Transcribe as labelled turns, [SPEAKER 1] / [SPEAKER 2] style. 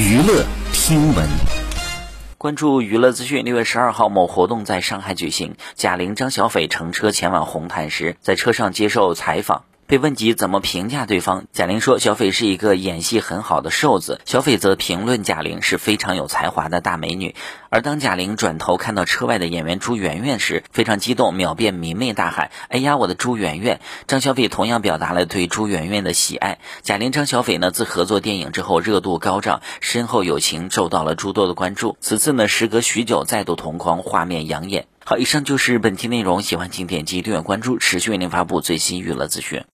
[SPEAKER 1] 娱乐听闻，
[SPEAKER 2] 关注娱乐资讯。六月十二号，某活动在上海举行，贾玲、张小斐乘车前往红毯时，在车上接受采访。被问及怎么评价对方，贾玲说：“小斐是一个演戏很好的瘦子。”小斐则评论贾玲是非常有才华的大美女。而当贾玲转头看到车外的演员朱媛媛时，非常激动，秒变迷妹大喊：“哎呀，我的朱媛媛！”张小斐同样表达了对朱媛媛的喜爱。贾玲、张小斐呢，自合作电影之后热度高涨，深厚友情受到了诸多的关注。此次呢，时隔许久再度同框，画面养眼。好，以上就是本期内容，喜欢请点击订阅关注，持续为您发布最新娱乐资讯。